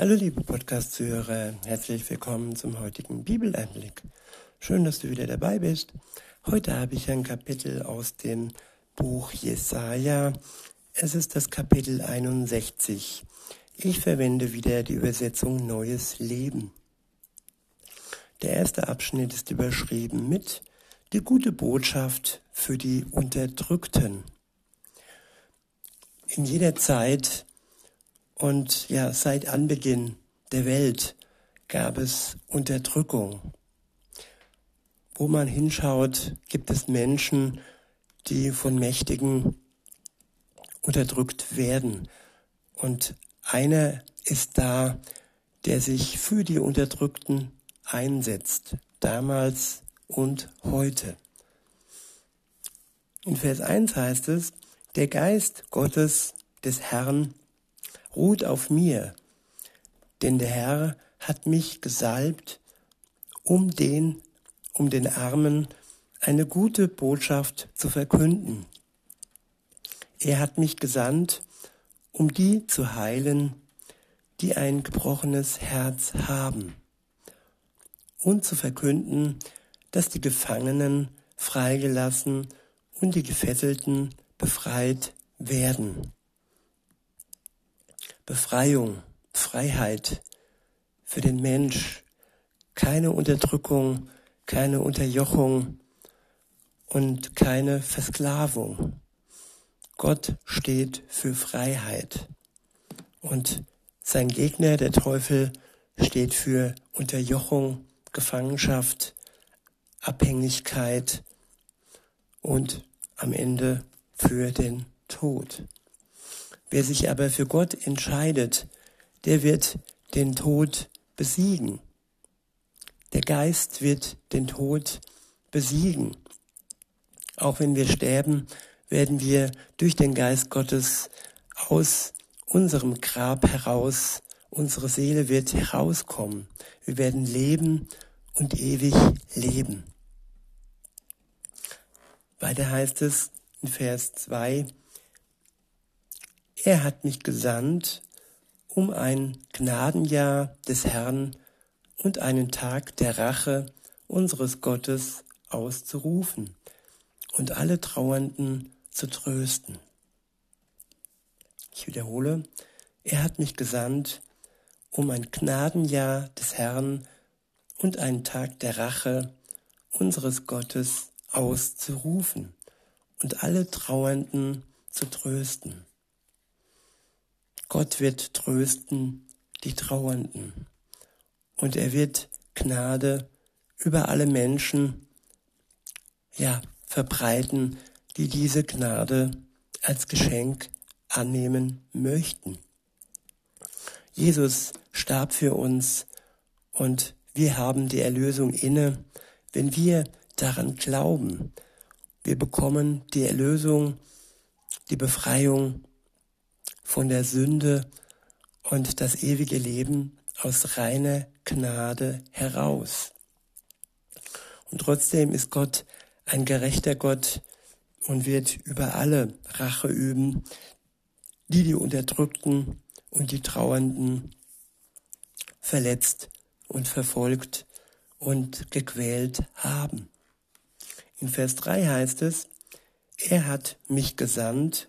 Hallo liebe Podcast-Zuhörer, herzlich willkommen zum heutigen Bibeleinblick. Schön, dass du wieder dabei bist. Heute habe ich ein Kapitel aus dem Buch Jesaja. Es ist das Kapitel 61. Ich verwende wieder die Übersetzung Neues Leben. Der erste Abschnitt ist überschrieben mit Die gute Botschaft für die Unterdrückten. In jeder Zeit und ja, seit Anbeginn der Welt gab es Unterdrückung. Wo man hinschaut, gibt es Menschen, die von Mächtigen unterdrückt werden. Und einer ist da, der sich für die Unterdrückten einsetzt, damals und heute. In Vers 1 heißt es, der Geist Gottes des Herrn ruht auf mir, denn der Herr hat mich gesalbt, um den, um den Armen eine gute Botschaft zu verkünden. Er hat mich gesandt, um die zu heilen, die ein gebrochenes Herz haben, und zu verkünden, dass die Gefangenen freigelassen und die Gefesselten befreit werden. Befreiung, Freiheit für den Mensch, keine Unterdrückung, keine Unterjochung und keine Versklavung. Gott steht für Freiheit und sein Gegner, der Teufel, steht für Unterjochung, Gefangenschaft, Abhängigkeit und am Ende für den Tod. Wer sich aber für Gott entscheidet, der wird den Tod besiegen. Der Geist wird den Tod besiegen. Auch wenn wir sterben, werden wir durch den Geist Gottes aus unserem Grab heraus, unsere Seele wird herauskommen. Wir werden leben und ewig leben. Weiter heißt es in Vers 2, er hat mich gesandt, um ein Gnadenjahr des Herrn und einen Tag der Rache unseres Gottes auszurufen und alle Trauernden zu trösten. Ich wiederhole, er hat mich gesandt, um ein Gnadenjahr des Herrn und einen Tag der Rache unseres Gottes auszurufen und alle Trauernden zu trösten. Gott wird trösten die Trauernden und er wird Gnade über alle Menschen, ja, verbreiten, die diese Gnade als Geschenk annehmen möchten. Jesus starb für uns und wir haben die Erlösung inne, wenn wir daran glauben. Wir bekommen die Erlösung, die Befreiung von der Sünde und das ewige Leben aus reiner Gnade heraus. Und trotzdem ist Gott ein gerechter Gott und wird über alle Rache üben, die die Unterdrückten und die Trauernden verletzt und verfolgt und gequält haben. In Vers 3 heißt es, er hat mich gesandt,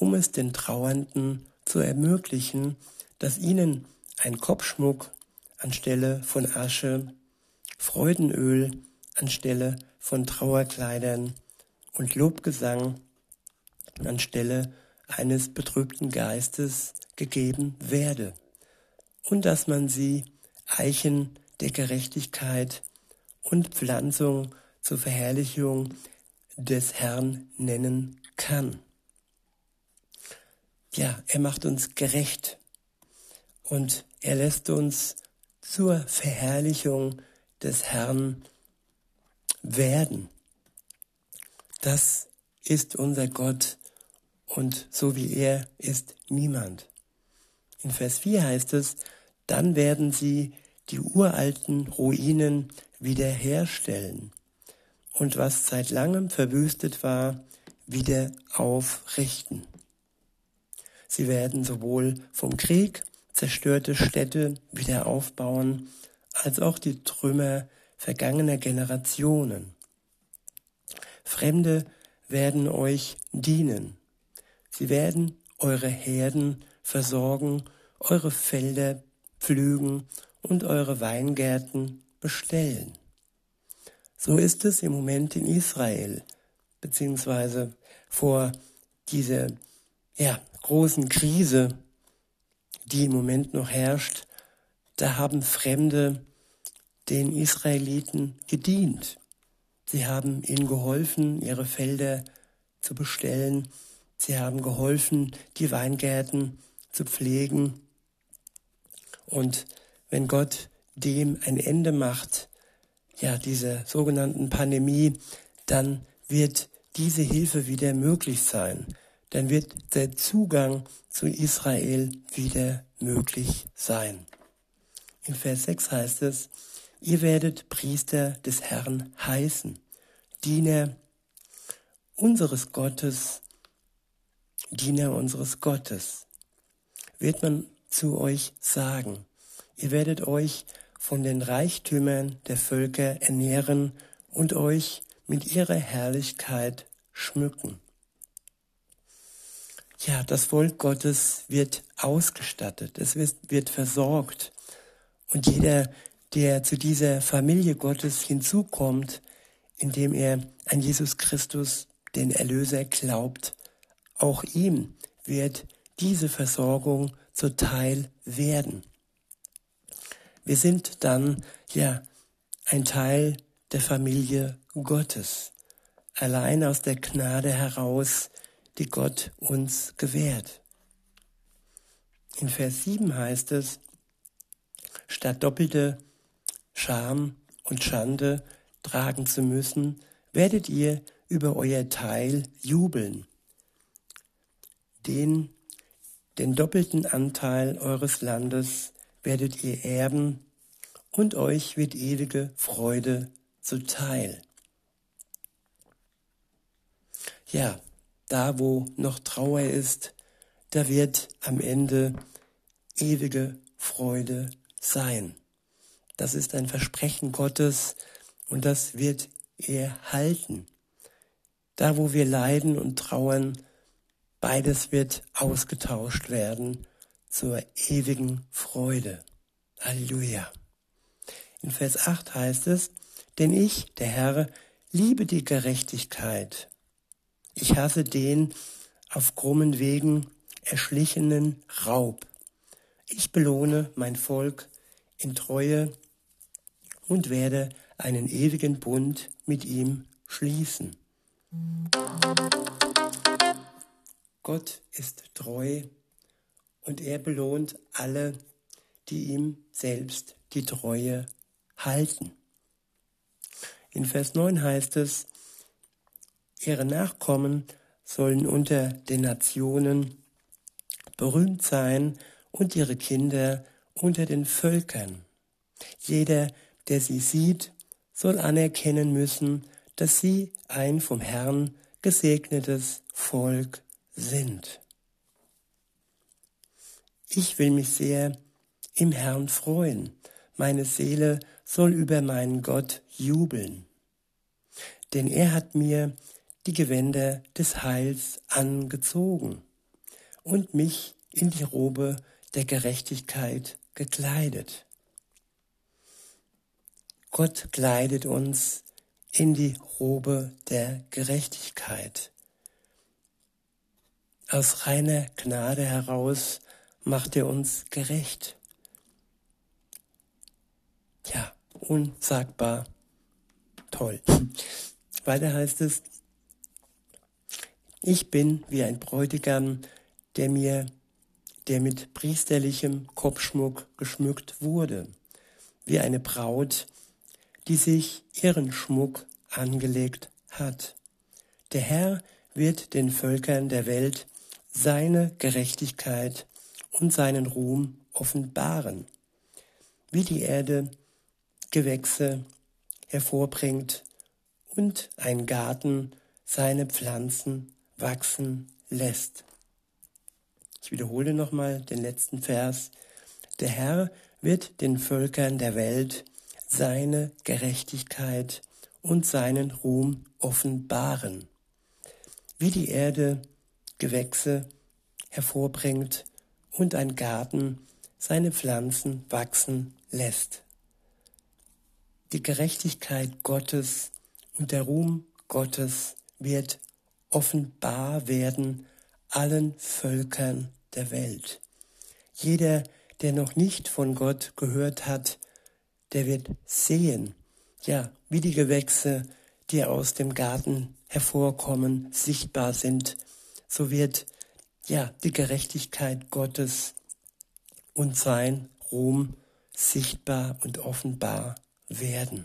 um es den Trauernden zu ermöglichen, dass ihnen ein Kopfschmuck anstelle von Asche, Freudenöl anstelle von Trauerkleidern und Lobgesang anstelle eines betrübten Geistes gegeben werde, und dass man sie Eichen der Gerechtigkeit und Pflanzung zur Verherrlichung des Herrn nennen kann ja, er macht uns gerecht und er lässt uns zur Verherrlichung des Herrn werden. Das ist unser Gott und so wie er ist niemand. In Vers 4 heißt es, dann werden sie die uralten Ruinen wiederherstellen und was seit langem verwüstet war, wieder aufrichten. Sie werden sowohl vom Krieg zerstörte Städte wieder aufbauen, als auch die Trümmer vergangener Generationen. Fremde werden euch dienen. Sie werden eure Herden versorgen, eure Felder pflügen und eure Weingärten bestellen. So ist es im Moment in Israel, beziehungsweise vor dieser ja, großen Krise, die im Moment noch herrscht, da haben Fremde den Israeliten gedient. Sie haben ihnen geholfen, ihre Felder zu bestellen. Sie haben geholfen, die Weingärten zu pflegen. Und wenn Gott dem ein Ende macht, ja, dieser sogenannten Pandemie, dann wird diese Hilfe wieder möglich sein. Dann wird der Zugang zu Israel wieder möglich sein. In Vers 6 heißt es, ihr werdet Priester des Herrn heißen, Diener unseres Gottes, Diener unseres Gottes, wird man zu euch sagen. Ihr werdet euch von den Reichtümern der Völker ernähren und euch mit ihrer Herrlichkeit schmücken. Ja, das Volk Gottes wird ausgestattet, es wird versorgt. Und jeder, der zu dieser Familie Gottes hinzukommt, indem er an Jesus Christus, den Erlöser, glaubt, auch ihm wird diese Versorgung zuteil werden. Wir sind dann ja ein Teil der Familie Gottes, allein aus der Gnade heraus, die Gott uns gewährt. In Vers 7 heißt es, statt doppelte Scham und Schande tragen zu müssen, werdet ihr über euer Teil jubeln. Den, den doppelten Anteil eures Landes werdet ihr erben und euch wird ewige Freude zuteil. Ja, da wo noch Trauer ist, da wird am Ende ewige Freude sein. Das ist ein Versprechen Gottes und das wird er halten. Da wo wir leiden und trauern, beides wird ausgetauscht werden zur ewigen Freude. Halleluja. In Vers 8 heißt es, denn ich, der Herr, liebe die Gerechtigkeit. Ich hasse den auf krummen Wegen erschlichenen Raub. Ich belohne mein Volk in Treue und werde einen ewigen Bund mit ihm schließen. Gott ist treu und er belohnt alle, die ihm selbst die Treue halten. In Vers 9 heißt es, ihre Nachkommen sollen unter den Nationen berühmt sein und ihre Kinder unter den Völkern. Jeder, der sie sieht, soll anerkennen müssen, dass sie ein vom Herrn gesegnetes Volk sind. Ich will mich sehr im Herrn freuen. Meine Seele soll über meinen Gott jubeln. Denn er hat mir die Gewänder des Heils angezogen und mich in die Robe der Gerechtigkeit gekleidet. Gott kleidet uns in die Robe der Gerechtigkeit. Aus reiner Gnade heraus macht er uns gerecht. Ja, unsagbar toll. Weiter heißt es, ich bin wie ein Bräutigam, der mir, der mit priesterlichem Kopfschmuck geschmückt wurde, wie eine Braut, die sich ihren Schmuck angelegt hat. Der Herr wird den Völkern der Welt seine Gerechtigkeit und seinen Ruhm offenbaren, wie die Erde Gewächse hervorbringt und ein Garten seine Pflanzen wachsen lässt. Ich wiederhole nochmal den letzten Vers. Der Herr wird den Völkern der Welt seine Gerechtigkeit und seinen Ruhm offenbaren. Wie die Erde Gewächse hervorbringt und ein Garten seine Pflanzen wachsen lässt. Die Gerechtigkeit Gottes und der Ruhm Gottes wird offenbar werden allen Völkern der Welt. Jeder, der noch nicht von Gott gehört hat, der wird sehen, ja, wie die Gewächse, die aus dem Garten hervorkommen, sichtbar sind. So wird, ja, die Gerechtigkeit Gottes und sein Ruhm sichtbar und offenbar werden.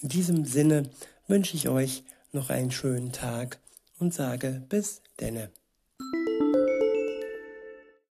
In diesem Sinne wünsche ich euch noch einen schönen Tag und sage bis denne.